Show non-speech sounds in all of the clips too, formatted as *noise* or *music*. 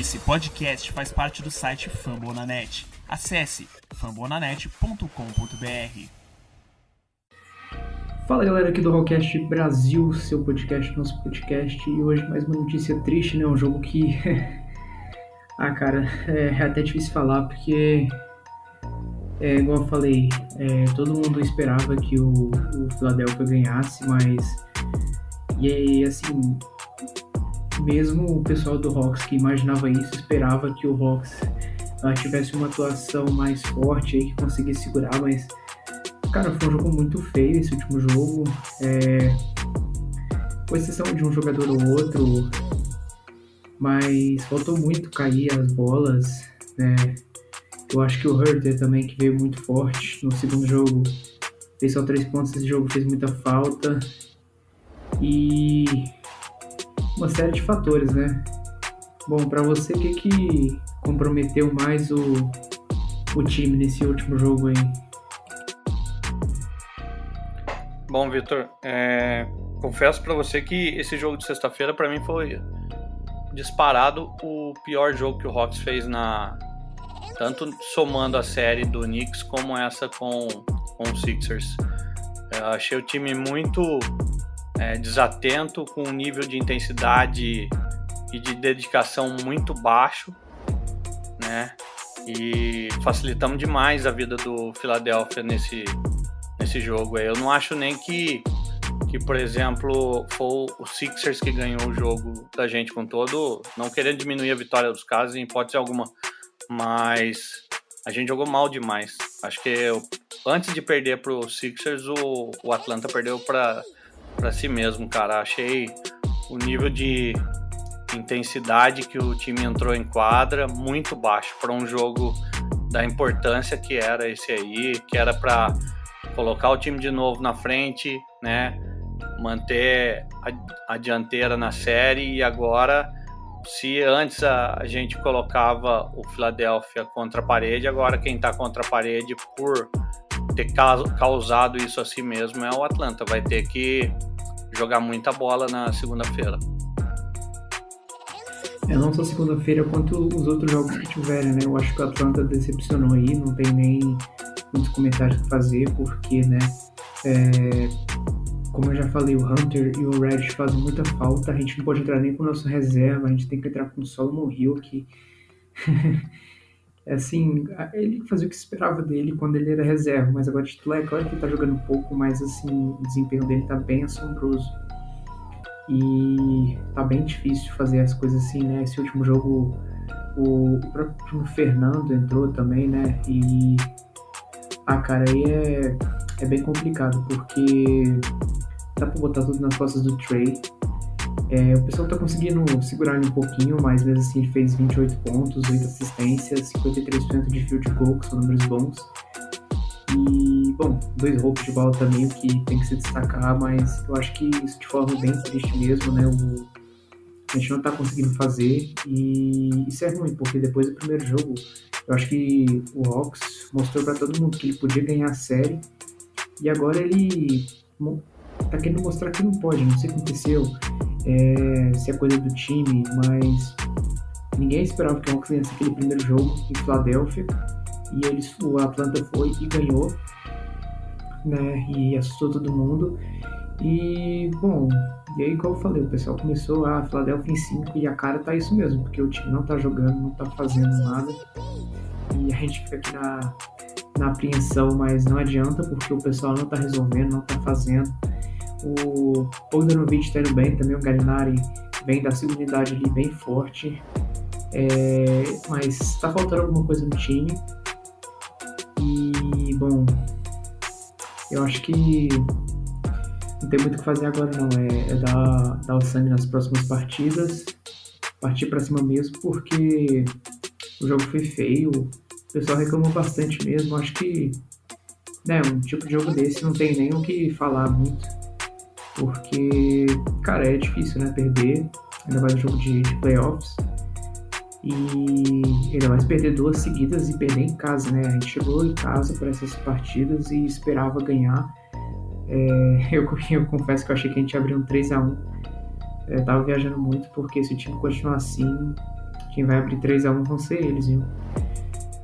Esse podcast faz parte do site Fambonanet. Acesse fambonanet.com.br. Fala galera aqui do Rollcast Brasil, seu podcast, nosso podcast, e hoje mais uma notícia triste, né? Um jogo que. *laughs* ah, cara, é até difícil falar porque. É, igual eu falei, é, todo mundo esperava que o, o Philadelphia ganhasse, mas. E aí, assim, mesmo o pessoal do Hawks que imaginava isso, esperava que o Hawks uh, tivesse uma atuação mais forte aí, que conseguisse segurar, mas cara, foi um jogo muito feio esse último jogo. É, com exceção de um jogador ou outro, mas faltou muito cair as bolas. Né? Eu acho que o Herter também, que veio muito forte no segundo jogo, fez só três pontos esse jogo, fez muita falta. E uma série de fatores, né? Bom, para você, o que, que comprometeu mais o, o time nesse último jogo aí? Bom, Vitor, é, confesso para você que esse jogo de sexta-feira para mim foi disparado o pior jogo que o Hawks fez na tanto somando a série do Knicks como essa com, com o Sixers. Eu achei o time muito é, desatento, com um nível de intensidade e de dedicação muito baixo, né? E facilitamos demais a vida do Philadelphia nesse, nesse jogo. Eu não acho nem que, que, por exemplo, foi o Sixers que ganhou o jogo da gente com todo, não querendo diminuir a vitória dos casos em hipótese alguma, mas a gente jogou mal demais. Acho que eu, antes de perder para o Sixers, o, o Atlanta perdeu para para si mesmo, cara. Achei o nível de intensidade que o time entrou em quadra muito baixo para um jogo da importância que era esse aí, que era para colocar o time de novo na frente, né? Manter a, a dianteira na série e agora se antes a, a, gente colocava o Philadelphia contra a parede, agora quem está contra a parede por ter causado isso a si mesmo é o Atlanta. Vai ter que jogar muita bola na segunda-feira. É, não só segunda-feira, quanto os outros jogos que tiverem, né? Eu acho que o Atlanta decepcionou aí, não tem nem muitos comentários para fazer, porque, né? É, como eu já falei, o Hunter e o Reddish fazem muita falta, a gente não pode entrar nem com o nosso reserva, a gente tem que entrar com o Solomon Hill, que *laughs* assim, ele fazia o que esperava dele quando ele era reserva, mas agora titular, é claro que ele tá jogando um pouco, mas assim, o desempenho dele tá bem assombroso. E tá bem difícil fazer as coisas assim, né? Esse último jogo, o, próprio Fernando entrou também, né? E. Ah, cara, aí é, é bem complicado, porque dá pra botar tudo nas costas do Trey. É, o pessoal tá conseguindo segurar ele um pouquinho, mas mesmo assim ele fez 28 pontos, 8 assistências, 53% de field goal, que são números bons. E, bom, dois roubos de bola também, que tem que se destacar, mas eu acho que isso de forma bem triste mesmo, né? O, a gente não tá conseguindo fazer e isso é ruim, porque depois do primeiro jogo, eu acho que o Hawks mostrou para todo mundo que ele podia ganhar a série e agora ele tá querendo mostrar que não pode, não sei o que aconteceu é, se é coisa do time, mas ninguém esperava que o Hawks ganhasse aquele primeiro jogo em Filadélfia e eles, o Atlanta foi e ganhou, né? E assustou todo mundo. E bom, e aí igual eu falei, o pessoal começou a Filadélfia em 5 e a cara tá isso mesmo, porque o time não tá jogando, não tá fazendo nada. E a gente fica aqui na, na apreensão, mas não adianta porque o pessoal não tá resolvendo, não tá fazendo. O Bogdanovic está indo bem também, o Galinari vem da segunda unidade ali bem forte. É, mas está faltando alguma coisa no time. E, bom, eu acho que não tem muito o que fazer agora não. É, é dar, dar o sangue nas próximas partidas, partir para cima mesmo, porque o jogo foi feio. O pessoal reclamou bastante mesmo. Acho que né, um tipo de jogo desse não tem nem o que falar muito porque, cara, é difícil, né? Perder, ainda mais um jogo de, de playoffs. E ainda mais perder duas seguidas e perder em casa, né? A gente chegou em casa para essas partidas e esperava ganhar. É, *laughs* eu, eu, confesso que eu achei que a gente ia abrir um 3x1. Eu tava viajando muito porque se o time continuar assim, quem vai abrir 3 a 1 vão ser eles, viu?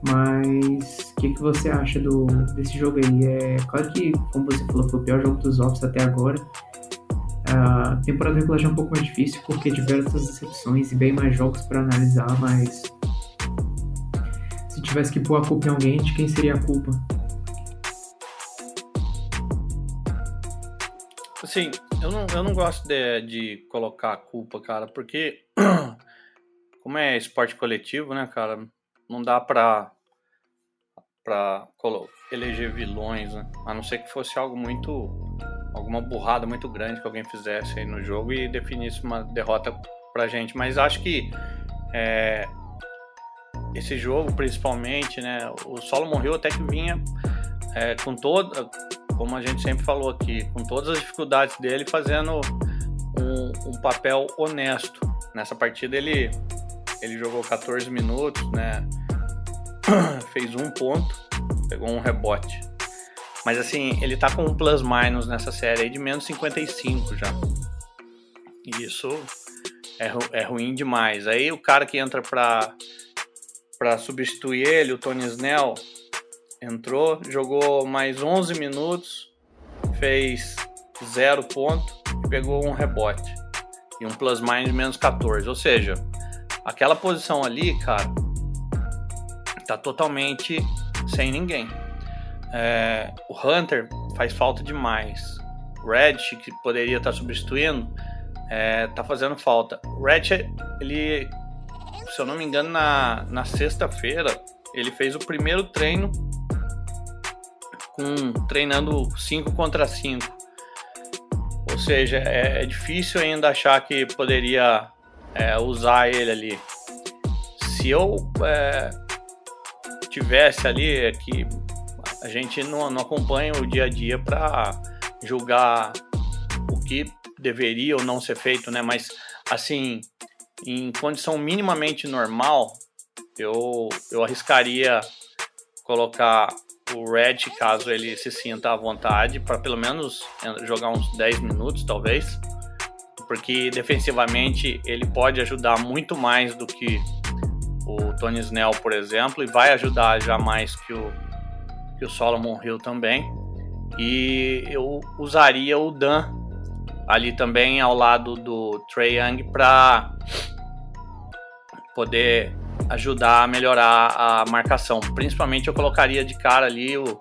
Mas o que, que você acha do, desse jogo aí? É claro que, como você falou, foi o pior jogo dos Offs até agora. A temporada regular já é um pouco mais difícil porque tiveram essas decepções e bem mais jogos para analisar, mas se tivesse que pôr a culpa em alguém, de quem seria a culpa? Assim, eu não, eu não gosto de, de colocar a culpa, cara, porque *clears throat* como é esporte coletivo, né, cara, não dá pra, pra eleger vilões, né? A não ser que fosse algo muito. Alguma burrada muito grande que alguém fizesse aí no jogo e definisse uma derrota pra gente. Mas acho que é, esse jogo, principalmente, né? O Solomon Hill até que vinha é, com toda. Como a gente sempre falou aqui, com todas as dificuldades dele, fazendo um, um papel honesto. Nessa partida ele ele jogou 14 minutos, né? *clears throat* Fez um ponto, pegou um rebote. Mas assim, ele tá com um plus-minus nessa série aí de menos 55 já. E isso é, é ruim demais. Aí o cara que entra pra, pra substituir ele, o Tony Snell, entrou, jogou mais 11 minutos, fez zero ponto e pegou um rebote. E um plus-minus de menos 14. Ou seja, Aquela posição ali, cara, tá totalmente sem ninguém. É, o Hunter faz falta demais. O Red, que poderia estar tá substituindo, é, tá fazendo falta. O Red, ele, se eu não me engano, na, na sexta-feira, ele fez o primeiro treino com treinando 5 contra 5. Ou seja, é, é, difícil ainda achar que poderia é, usar ele ali. Se eu é, tivesse ali, é que a gente não, não acompanha o dia a dia para julgar o que deveria ou não ser feito, né? Mas assim, em condição minimamente normal, eu, eu arriscaria colocar o Red caso ele se sinta à vontade para pelo menos jogar uns 10 minutos, talvez porque defensivamente ele pode ajudar muito mais do que o Tony Snell, por exemplo, e vai ajudar já mais que o, que o Solomon Hill também. E eu usaria o Dan ali também ao lado do Trey Young para poder ajudar a melhorar a marcação. Principalmente eu colocaria de cara ali o,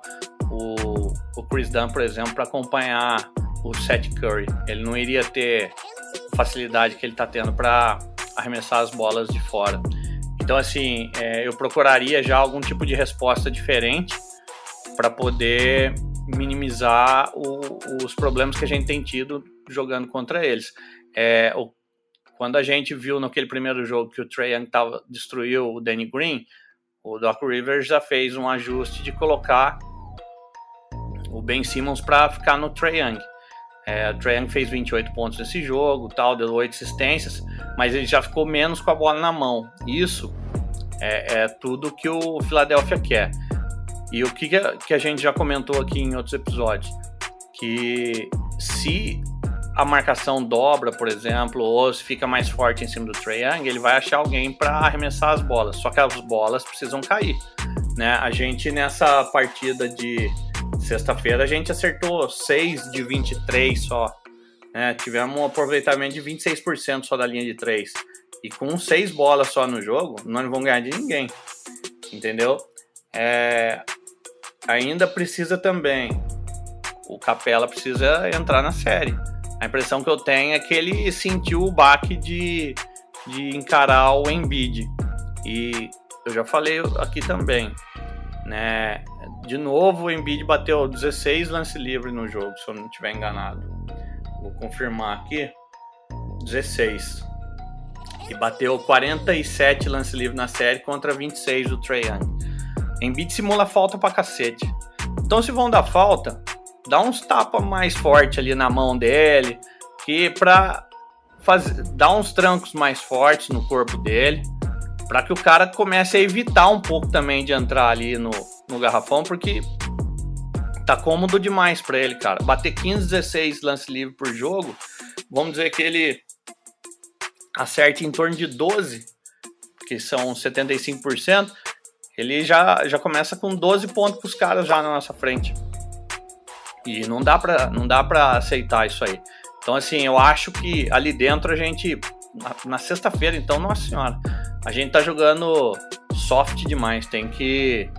o, o Chris Dunn, por exemplo, para acompanhar o Seth Curry. Ele não iria ter facilidade que ele está tendo para arremessar as bolas de fora. Então, assim, é, eu procuraria já algum tipo de resposta diferente para poder minimizar o, os problemas que a gente tem tido jogando contra eles. É, o, quando a gente viu naquele primeiro jogo que o Trae Young tava, destruiu o Danny Green, o Doc Rivers já fez um ajuste de colocar o Ben Simmons para ficar no Trae Young. É, o Trae Young fez 28 pontos nesse jogo, tal, deu 8 assistências, mas ele já ficou menos com a bola na mão. Isso é, é tudo que o Philadelphia quer. E o que, que a gente já comentou aqui em outros episódios, que se a marcação dobra, por exemplo, ou se fica mais forte em cima do Trae Young, ele vai achar alguém para arremessar as bolas. Só que as bolas precisam cair. Né? A gente nessa partida de Sexta-feira a gente acertou 6 de 23 só. Né? Tivemos um aproveitamento de 26% só da linha de 3. E com 6 bolas só no jogo, nós não vamos ganhar de ninguém. Entendeu? É... Ainda precisa também. O Capela precisa entrar na série. A impressão que eu tenho é que ele sentiu o baque de, de encarar o Embiid. E eu já falei aqui também, né? De novo, o Embiid bateu 16 lance livre no jogo, se eu não estiver enganado. Vou confirmar aqui. 16. E bateu 47 lance livre na série contra 26 do Trae Young. Embiid simula falta pra cacete. Então, se vão dar falta, dá uns tapas mais forte ali na mão dele, que pra fazer, dar uns trancos mais fortes no corpo dele para que o cara comece a evitar um pouco também de entrar ali no, no garrafão, porque tá cômodo demais para ele, cara. Bater 15, 16 lance livre por jogo, vamos dizer que ele acerte em torno de 12. que são 75%, ele já, já começa com 12 pontos para os caras já na nossa frente. E não dá para não dá para aceitar isso aí. Então assim, eu acho que ali dentro a gente na, na sexta-feira, então, nossa senhora, a gente tá jogando soft demais, tem que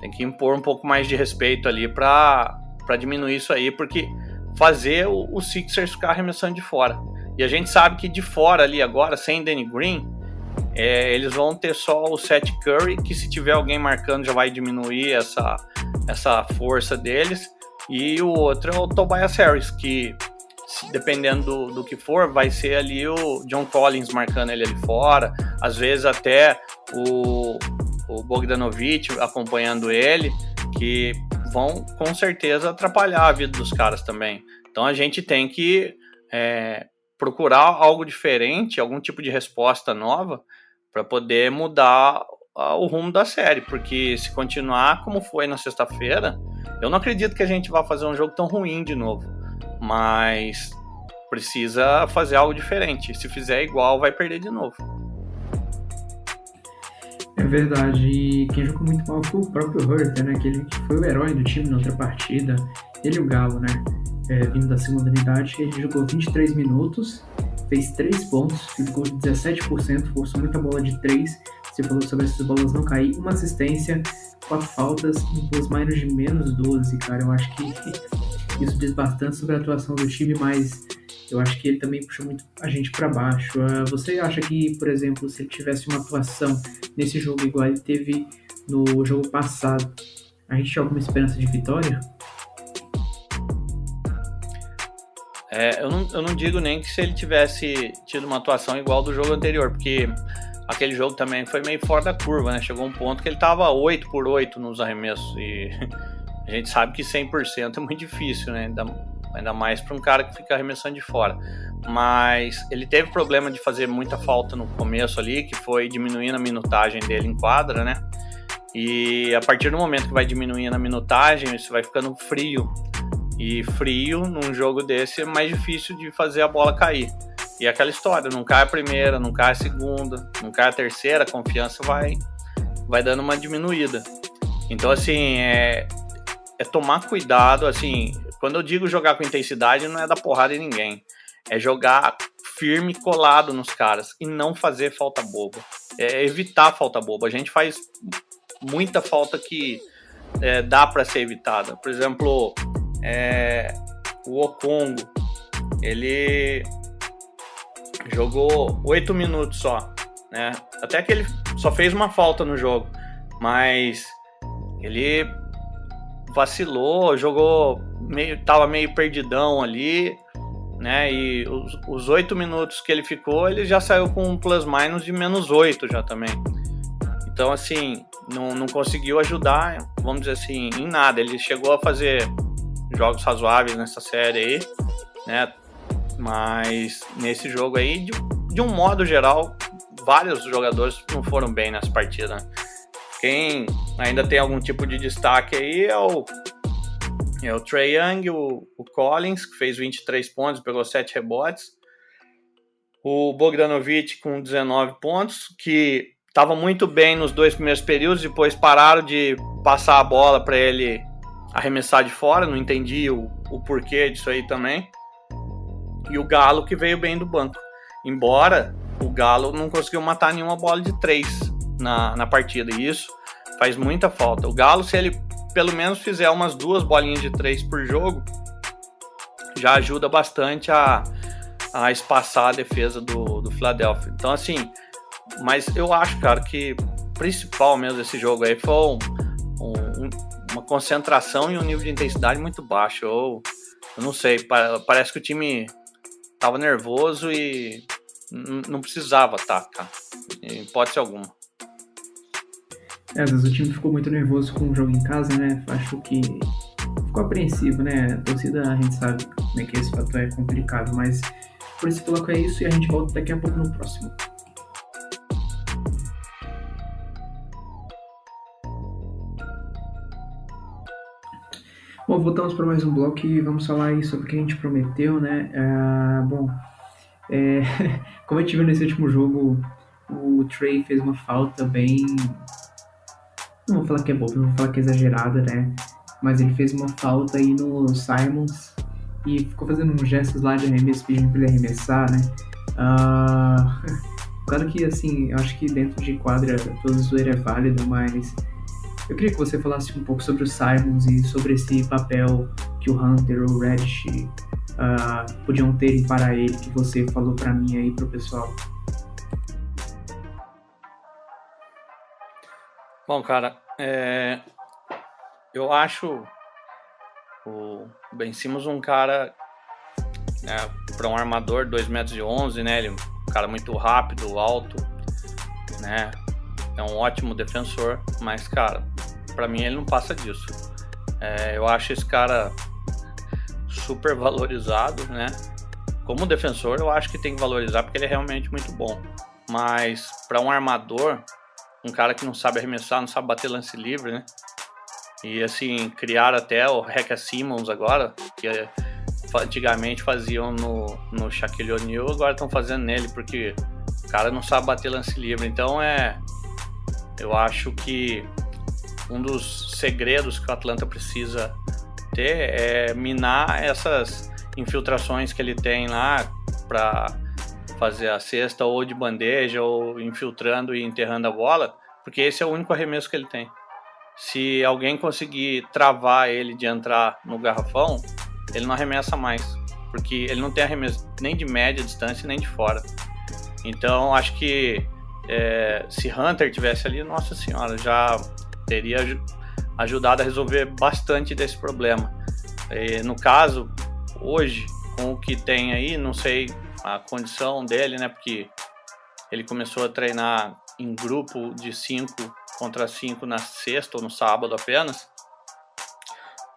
tem que impor um pouco mais de respeito ali para para diminuir isso aí, porque fazer o, o Sixers ficar arremessando de fora. E a gente sabe que de fora ali agora, sem Danny Green, é, eles vão ter só o Seth Curry, que se tiver alguém marcando já vai diminuir essa, essa força deles. E o outro é o Tobias Harris, que dependendo do, do, que for, vai ser ali o John Collins marcando ele ali fora, às vezes até o, o Bogdanovich acompanhando ele, que vão com certeza atrapalhar a vida dos caras também. Então a gente tem que é, procurar algo diferente, algum tipo de resposta nova para poder mudar o rumo da série, porque se continuar como foi na sexta-feira, eu não acredito que a gente vá fazer um jogo tão ruim de novo, mas precisa fazer algo diferente. Se fizer igual, vai perder de novo. É verdade. E quem jogou muito mal foi o próprio Hurter, né? Que ele foi o herói do time na outra partida. Ele e o Galo, né? É, vindo da segunda unidade. Ele jogou 23 minutos, fez 3 pontos, ficou 17%, forçou muita bola de 3. Você falou sobre essas bolas não cair. Uma assistência, quatro faltas, um plus minus de menos 12, cara. Eu acho que isso diz bastante sobre a atuação do time, mas eu acho que ele também puxa muito a gente para baixo. Uh, você acha que, por exemplo, se ele tivesse uma atuação nesse jogo igual ele teve no jogo passado, a gente tinha alguma esperança de vitória? É, eu, não, eu não digo nem que se ele tivesse tido uma atuação igual do jogo anterior, porque aquele jogo também foi meio fora da curva, né? Chegou um ponto que ele tava 8 por 8 nos arremessos e *laughs* a gente sabe que 100% é muito difícil, né? Ainda, mais para um cara que fica arremessando de fora. Mas ele teve problema de fazer muita falta no começo ali, que foi diminuindo a minutagem dele em quadra, né? E a partir do momento que vai diminuindo a minutagem, isso vai ficando frio. E frio num jogo desse é mais difícil de fazer a bola cair. E é aquela história, não cai a primeira, não cai a segunda, não cai a terceira, a confiança vai, vai dando uma diminuída. Então, assim, é, é tomar cuidado, assim, quando eu digo jogar com intensidade, não é dar porrada em ninguém. É jogar firme, colado nos caras e não fazer falta boba. É evitar falta boba. A gente faz muita falta que é, dá para ser evitada. Por exemplo, é, o Okongo, ele jogou oito minutos só, né? Até que ele só fez uma falta no jogo, mas ele vacilou, jogou meio, tava meio perdidão ali, né? E os oito minutos que ele ficou, ele já saiu com um plus minus de menos oito já também. Então, assim, não, não conseguiu ajudar, vamos dizer assim, em nada. Ele chegou a fazer jogos razoáveis nessa série aí, né? Mas nesse jogo aí, de, de um modo geral, vários jogadores não foram bem nessa partida. Né? Quem ainda tem algum tipo de destaque aí é o, é o Trey Young, o, o Collins, que fez 23 pontos, pegou 7 rebotes. O Bogdanovich com 19 pontos, que estava muito bem nos dois primeiros períodos, depois pararam de passar a bola para ele arremessar de fora, não entendi o, o porquê disso aí também. E o Galo que veio bem do banco. Embora o Galo não conseguiu matar nenhuma bola de três na, na partida. E isso faz muita falta. O Galo, se ele pelo menos fizer umas duas bolinhas de três por jogo, já ajuda bastante a, a espaçar a defesa do, do Philadelphia. Então, assim, mas eu acho, cara, que principal mesmo desse jogo aí foi um, um, uma concentração e um nível de intensidade muito baixo. Eu, eu não sei, parece que o time tava nervoso e não precisava atacar, em hipótese alguma. É, o time ficou muito nervoso com o jogo em casa, né? Acho que ficou apreensivo, né? A torcida, a gente sabe como é que esse fator é complicado, mas por esse bloco é isso e a gente volta daqui a pouco no próximo. Bom, voltamos para mais um bloco e vamos falar aí sobre o que a gente prometeu, né? Ah, bom, é, *laughs* como a gente viu nesse último jogo, o Trey fez uma falta bem. Não vou falar que é boa, não vou falar que é exagerada, né? Mas ele fez uma falta aí no Simons e ficou fazendo uns gestos lá de arremesso, pedindo pra ele arremessar, né? Uh... *laughs* Claro que, assim, eu acho que dentro de quadra toda zoeira é válida, mas eu queria que você falasse um pouco sobre o Simons e sobre esse papel que o Hunter ou o Reddish uh, podiam ter para ele, que você falou para mim aí, pro pessoal. Bom, cara, é... eu acho o Ben Simmons um cara né, para um armador 2 metros e 11, né? Ele é um cara muito rápido, alto, né? É um ótimo defensor, mas cara, para mim ele não passa disso. É, eu acho esse cara super valorizado, né? Como defensor, eu acho que tem que valorizar porque ele é realmente muito bom. Mas para um armador, um cara que não sabe arremessar, não sabe bater lance livre, né? E assim, criar até o Rekka Simmons agora, que é, antigamente faziam no, no Shaquille O'Neal, agora estão fazendo nele, porque o cara não sabe bater lance livre. Então é. Eu acho que um dos segredos que o Atlanta precisa ter é minar essas infiltrações que ele tem lá para fazer a cesta ou de bandeja ou infiltrando e enterrando a bola, porque esse é o único arremesso que ele tem. Se alguém conseguir travar ele de entrar no garrafão, ele não arremessa mais, porque ele não tem arremesso nem de média distância nem de fora. Então acho que é, se Hunter tivesse ali, nossa senhora, já teria ajudado a resolver bastante desse problema. E, no caso, hoje, com o que tem aí, não sei a condição dele, né? Porque ele começou a treinar em grupo de 5 contra 5 na sexta ou no sábado apenas.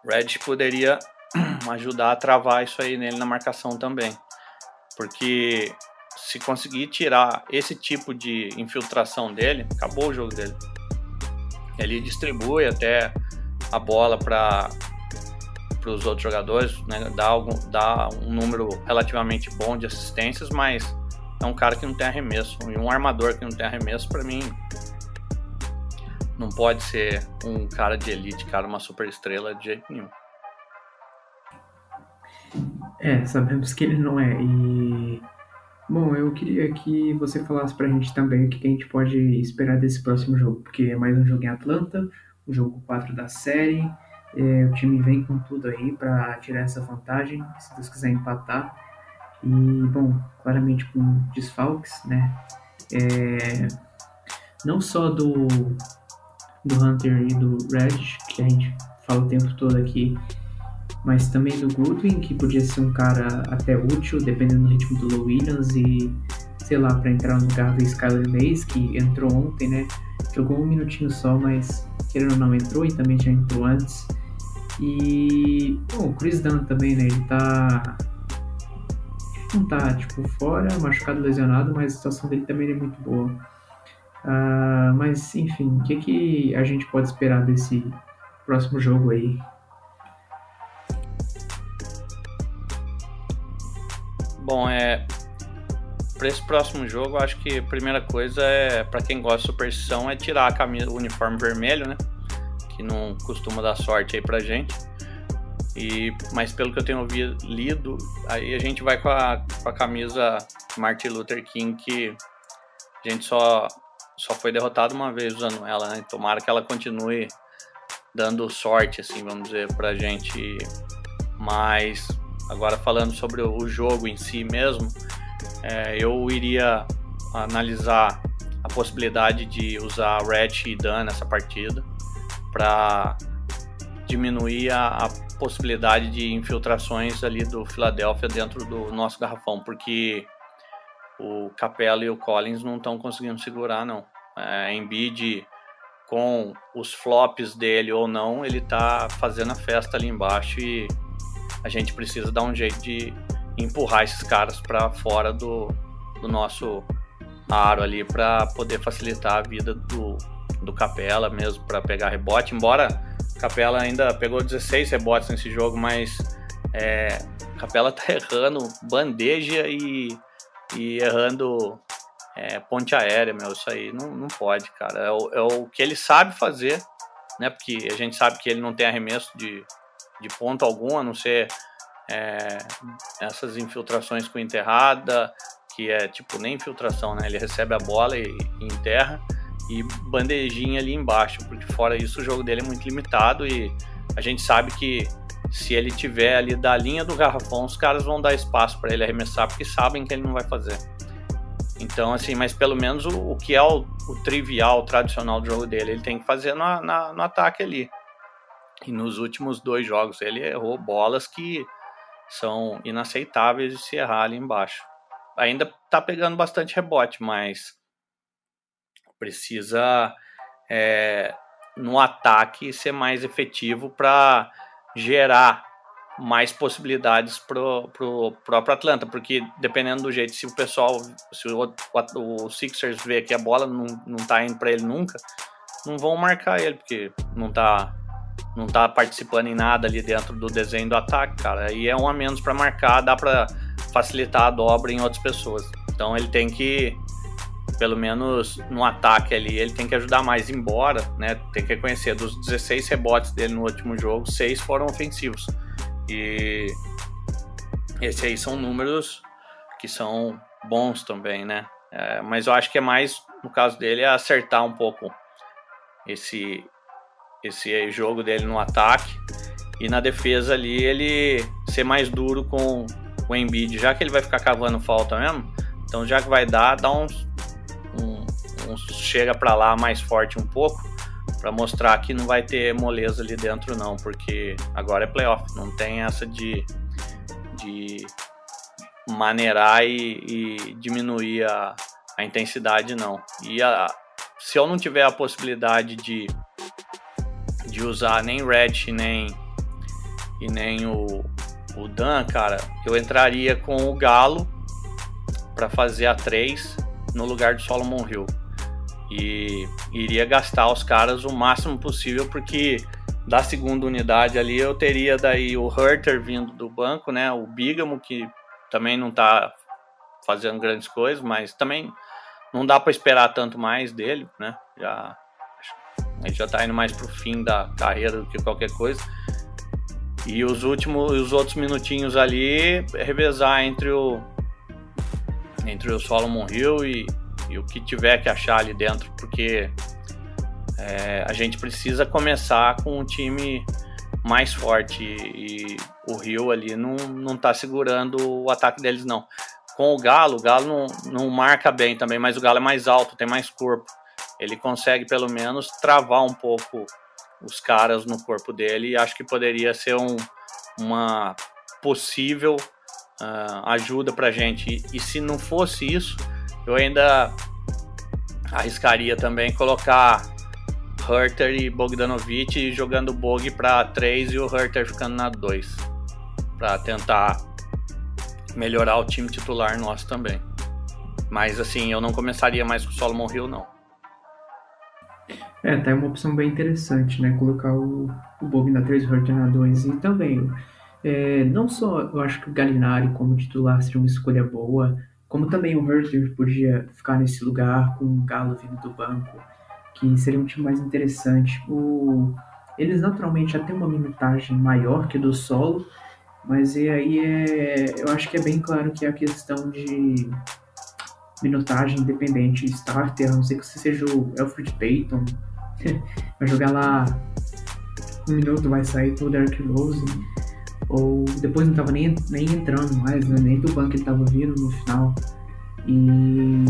Red poderia *clears throat* ajudar a travar isso aí nele na marcação também. Porque se conseguir tirar esse tipo de infiltração dele, acabou o jogo dele. Ele distribui até a bola para os outros jogadores, né? dá, algum, dá um número relativamente bom de assistências, mas é um cara que não tem arremesso. E um armador que não tem arremesso, para mim, não pode ser um cara de elite, cara, uma super estrela de jeito nenhum. É, sabemos que ele não é. E. Bom, eu queria que você falasse pra gente também o que a gente pode esperar desse próximo jogo, porque é mais um jogo em Atlanta, o jogo 4 da série. É, o time vem com tudo aí para tirar essa vantagem, se Deus quiser empatar. E, bom, claramente com desfalques, né? É, não só do, do Hunter e do Red, que a gente fala o tempo todo aqui, mas também do Goodwin, que podia ser um cara até útil, dependendo do ritmo do Low Williams, e sei lá, para entrar no lugar do Skyler Mays, que entrou ontem, né? Jogou um minutinho só, mas querendo ou não entrou e também já entrou antes. E bom, o Chris Dunn também, né? Ele tá. Não tá, tipo, fora, machucado, lesionado, mas a situação dele também é muito boa. Uh, mas, enfim, o que, que a gente pode esperar desse próximo jogo aí? Bom, é. Para esse próximo jogo, acho que a primeira coisa é, para quem gosta de superstição, é tirar a camisa, o uniforme vermelho, né? Que não costuma dar sorte aí pra gente. E, mas pelo que eu tenho lido, aí a gente vai com a, com a camisa Martin Luther King, que a gente só, só foi derrotado uma vez usando ela, né? Tomara que ela continue dando sorte, assim, vamos dizer, pra gente. Mas Agora falando sobre o jogo em si mesmo, é, eu iria analisar a possibilidade de usar Red e Dan nessa partida para diminuir a, a, possibilidade de infiltrações ali do Philadelphia dentro do nosso garrafão, porque o Capella e o Collins não estão conseguindo segurar não. É, Embiid com os flops dele ou não, ele está fazendo a festa ali embaixo e a gente precisa dar um jeito de empurrar esses caras para fora do, do nosso aro ali para poder facilitar a vida do, do Capela mesmo para pegar rebote. Embora Capela ainda pegou 16 rebotes nesse jogo, mas é, Capela tá *laughs* errando bandeja e, e errando é, ponte aérea, meu, isso aí não, não pode, cara. É o, é o que ele sabe fazer, né? Porque a gente sabe que ele não tem arremesso de, de ponto algum, a não ser é, essas infiltrações com enterrada, que é tipo nem infiltração, né? Ele recebe a bola e, e enterra e bandejinha ali embaixo, porque fora isso o jogo dele é muito limitado e a gente sabe que se ele tiver ali da linha do garrafão, os caras vão dar espaço para ele arremessar, porque sabem que ele não vai fazer. Então, assim, mas pelo menos o, o que é o, o, trivial, o tradicional do jogo dele, ele tem que fazer no, na, no ataque ali. E nos últimos dois jogos ele errou bolas que são inaceitáveis de se errar ali embaixo. Ainda tá pegando bastante rebote, mas precisa é, no ataque ser mais efetivo para gerar mais possibilidades pro, pro próprio Atlanta, porque dependendo do jeito, se o pessoal, se o, o, Sixers vê que a bola não, não tá indo para ele nunca, não vão marcar ele, porque não tá não tá participando em nada ali dentro do desenho do ataque, cara. Aí é um a menos para marcar, dá para facilitar a dobra em outras pessoas. Então ele tem que pelo menos no ataque ali, ele tem que ajudar mais, embora, né, tem que reconhecer, dos 16 rebotes dele no último jogo, 6 foram ofensivos. E esses aí são números que são bons também, né? É, mas eu acho que é mais, no caso dele, é acertar um pouco esse, esse jogo dele no ataque e na defesa ali ele ser mais duro com o Embiid, já que ele vai ficar cavando falta mesmo. Então já que vai dar, dá uns chega para lá mais forte um pouco para mostrar que não vai ter moleza ali dentro não, porque agora é playoff, não tem essa de, de maneirar e, e diminuir a, a, intensidade não. E a, se eu não tiver a possibilidade de, de usar nem Red nem e nem o, o Dan, cara, eu entraria com o Galo para fazer a 3 no lugar do Solomon Hill e iria gastar os caras o máximo possível porque da segunda unidade ali eu teria daí o Herter vindo do banco, né? O Bigamo que também não tá fazendo grandes coisas, mas também não dá para esperar tanto mais dele, né? Já ele já tá indo mais pro fim da carreira do que qualquer coisa. E os últimos, os outros minutinhos ali revezar entre o entre o Solomon Hill e, e o que tiver que achar ali dentro, porque é, a gente precisa começar com um time mais forte e, e o Rio ali não, não tá segurando o ataque deles não. Com o Galo, o Galo não, não marca bem também, mas o Galo é mais alto, tem mais corpo. Ele consegue pelo menos travar um pouco os caras no corpo dele e acho que poderia ser um, uma possível uh, ajuda pra gente. E, e se não fosse isso, eu ainda arriscaria também colocar Herter e Bogdanovic jogando Bog para 3 e o Herter ficando na 2. Para tentar melhorar o time titular nosso também. Mas assim, eu não começaria mais com o Solomon Hill, não. É, tá uma opção bem interessante, né? Colocar o, o Bog na 3 e o Herter na 2. E também, é, não só eu acho que o Galinari como titular seria uma escolha boa, como também o Herter podia ficar nesse lugar com o Galo vindo do banco, que seria um time mais interessante. O, eles naturalmente já têm uma minutagem maior que do solo, mas e aí é, eu acho que é bem claro que é a questão de minutagem independente starter, a não ser que você seja o Alfred Payton, *laughs* vai jogar lá um minuto, vai sair pro Derrick Rose ou depois não estava nem, nem entrando mais, né? nem do banco ele estava vindo no final. E.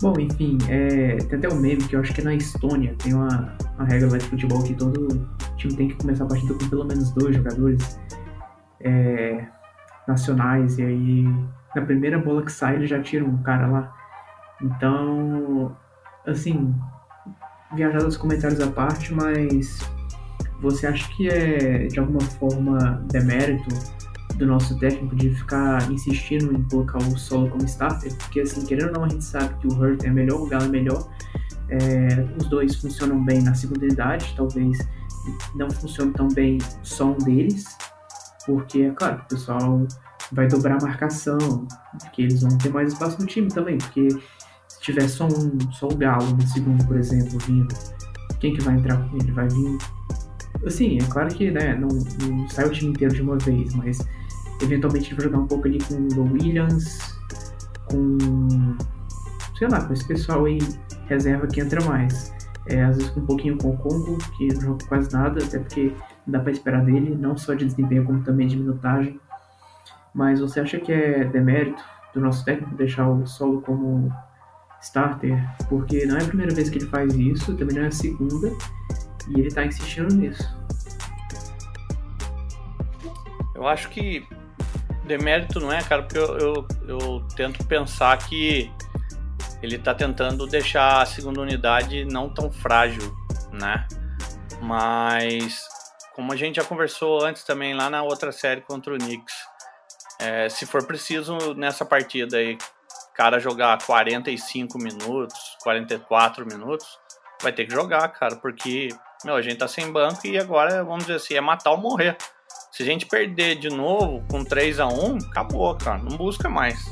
Bom, enfim, é, tem até um meme que eu acho que é na Estônia tem uma, uma regra lá de futebol que todo time tem que começar a partida com pelo menos dois jogadores é, nacionais, e aí na primeira bola que sai ele já tira um cara lá. Então, assim, viajar dos comentários à parte, mas você acha que é de alguma forma demérito do nosso técnico de ficar insistindo em colocar o solo como starter? Porque, assim, querendo ou não, a gente sabe que o Hurt é melhor, o Galo é melhor. É, os dois funcionam bem na segunda idade, talvez não funcione tão bem só um deles, porque é claro o pessoal vai dobrar a marcação, porque eles vão ter mais espaço no time também, porque se tiver só um, só o Galo no segundo, por exemplo, vindo, quem que vai entrar com ele? Vai vir. Assim, é claro que né, não, não sai o time inteiro de uma vez, mas eventualmente ele vai jogar um pouco ali com o Williams, com. sei lá, com esse pessoal aí, reserva que entra mais. É, às vezes um pouquinho com o Congo, que não joga quase nada, até porque não dá para esperar dele, não só de desempenho, como também de minutagem. Mas você acha que é demérito do nosso técnico deixar o solo como starter? Porque não é a primeira vez que ele faz isso, também não é a segunda, e ele tá insistindo nisso. Eu acho que demérito não é, cara, porque eu, eu, eu tento pensar que ele tá tentando deixar a segunda unidade não tão frágil, né? Mas como a gente já conversou antes também lá na outra série contra o Knicks, é, se for preciso nessa partida aí, cara jogar 45 minutos, 44 minutos, vai ter que jogar, cara, porque meu, a gente tá sem banco e agora, vamos dizer assim, é matar ou morrer. Se a gente perder de novo com 3 a 1 acabou, cara, não busca mais,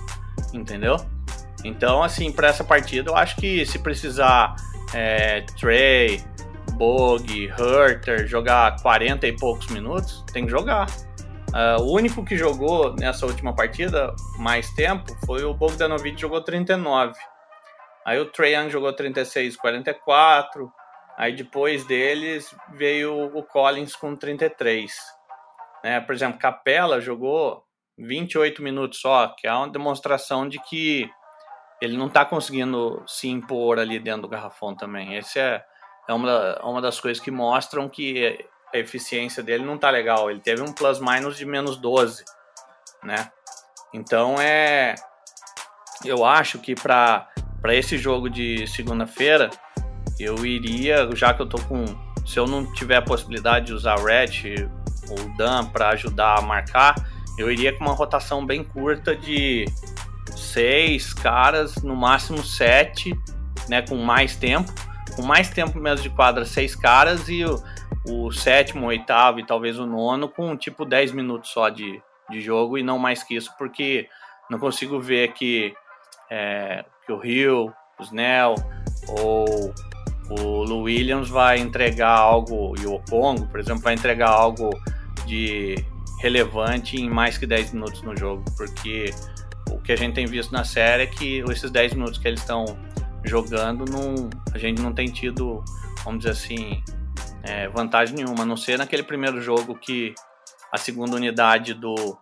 entendeu? Então, assim, para essa partida, eu acho que se precisar é, Trey, Bog, Hurter jogar 40 e poucos minutos, tem que jogar. Uh, o único que jogou nessa última partida mais tempo foi o Bogdanovic, jogou 39. Aí o Trae Young jogou 36, 44. Aí depois deles veio o Collins com 33. Né? Por exemplo, Capela jogou 28 minutos só, que é uma demonstração de que ele não está conseguindo se impor ali dentro do garrafão também. Esse é, é uma, uma das coisas que mostram que a eficiência dele não tá legal. Ele teve um plus minus de menos 12, né? Então é eu acho que para esse jogo de segunda-feira, eu iria, já que eu tô com se eu não tiver a possibilidade de usar Red ou Dan para ajudar a marcar, eu iria com uma rotação bem curta de seis caras, no máximo sete, né, com mais tempo, com mais tempo mesmo de quadra, seis caras e o, o sétimo, o oitavo e talvez o nono com tipo 10 minutos só de, de jogo e não mais que isso, porque não consigo ver que, é, que o Rio, o Snell ou o Lu Williams vai entregar algo, e o Congo, por exemplo, vai entregar algo de relevante em mais que 10 minutos no jogo, porque o que a gente tem visto na série é que esses 10 minutos que eles estão jogando, não, a gente não tem tido, vamos dizer assim, é, vantagem nenhuma, a não ser naquele primeiro jogo que a segunda unidade do,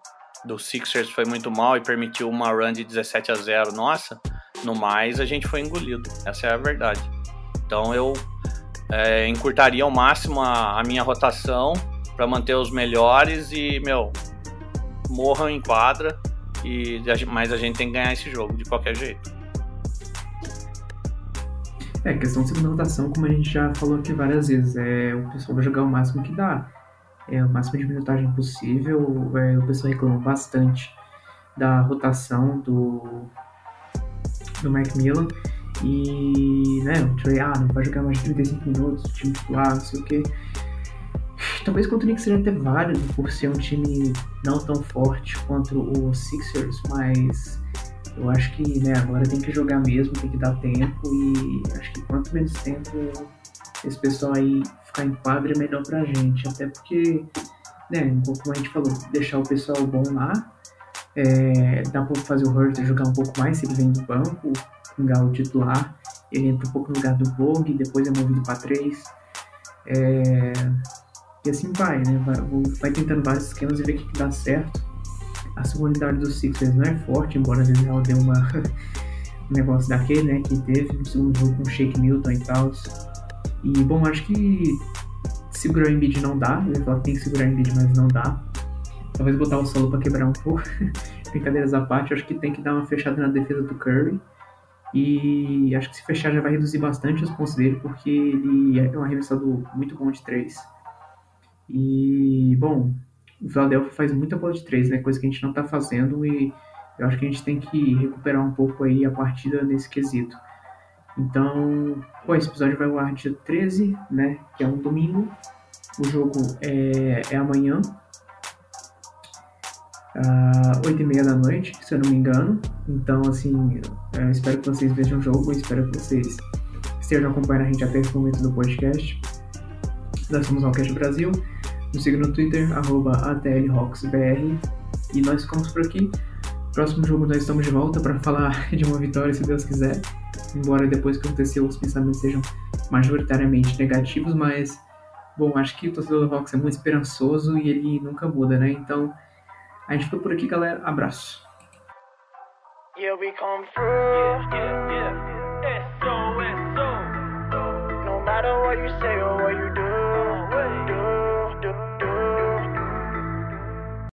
do Sixers foi muito mal e permitiu uma run de 17 a 0 nossa, no mais a gente foi engolido, essa é a verdade. Então eu é, encurtaria ao máximo a, a minha rotação para manter os melhores e, meu, morram em quadra, e, mas a gente tem que ganhar esse jogo de qualquer jeito. É, questão de segunda rotação, como a gente já falou aqui várias vezes, é, o pessoal vai jogar o máximo que dá. É o máximo de minutagem possível. É, o pessoal reclama bastante da rotação do, do Macmillan. E, né, o Trey, ah, não vai jogar mais de 35 minutos, o time titular, não sei o que. Talvez contra o Knicks seja até válido por ser um time não tão forte quanto o Sixers, mas eu acho que né, agora tem que jogar mesmo, tem que dar tempo e acho que quanto menos tempo esse pessoal aí ficar em quadra é melhor pra gente. Até porque, né, um pouco como a gente falou, deixar o pessoal bom lá, é, dá pra fazer o Hurter jogar um pouco mais se ele vem do banco, Galo titular, ele entra um pouco no lugar do Vogue, depois é movido para três. É, e assim vai, né? Vai, vai, tentando vários esquemas e ver o que, dá certo a segunda unidade do Sixers não é forte, embora às vezes ela dê uma, *laughs* um negócio daquele, né, que teve no segundo jogo com o Shake Milton e tal. E, bom, acho que segurar o Embiid não dá, eu ia falar que tem que segurar o Embiid, mas não dá. Talvez botar o solo para quebrar um pouco. *laughs* Brincadeiras à parte, acho que tem que dar uma fechada na defesa do Curry. E acho que se fechar já vai reduzir bastante os pontos dele, porque ele é um arremessador muito bom de três. E, bom, o Philadelphia faz muita bola de três, né? Coisa que a gente não tá fazendo e eu acho que a gente tem que recuperar um pouco aí a partida nesse quesito. Então, pô, esse episódio vai ao ar dia 13, né? Que é um domingo. O jogo é, é amanhã. Uh, 8 e meia da noite, se eu não me engano. Então, assim, espero que vocês vejam o jogo, espero que vocês estejam acompanhando a gente até esse momento do podcast. Nós somos o Cash Brasil. Nos siga no Twitter, arroba ATLRocksBR. E nós ficamos por aqui. Próximo jogo nós estamos de volta para falar *laughs* de uma vitória, se Deus quiser. Embora depois que aconteceu os pensamentos sejam majoritariamente negativos, mas bom, acho que o torcedor do Hawks é muito esperançoso e ele nunca muda, né? Então, a gente fica por aqui, galera. Abraço. Yeah.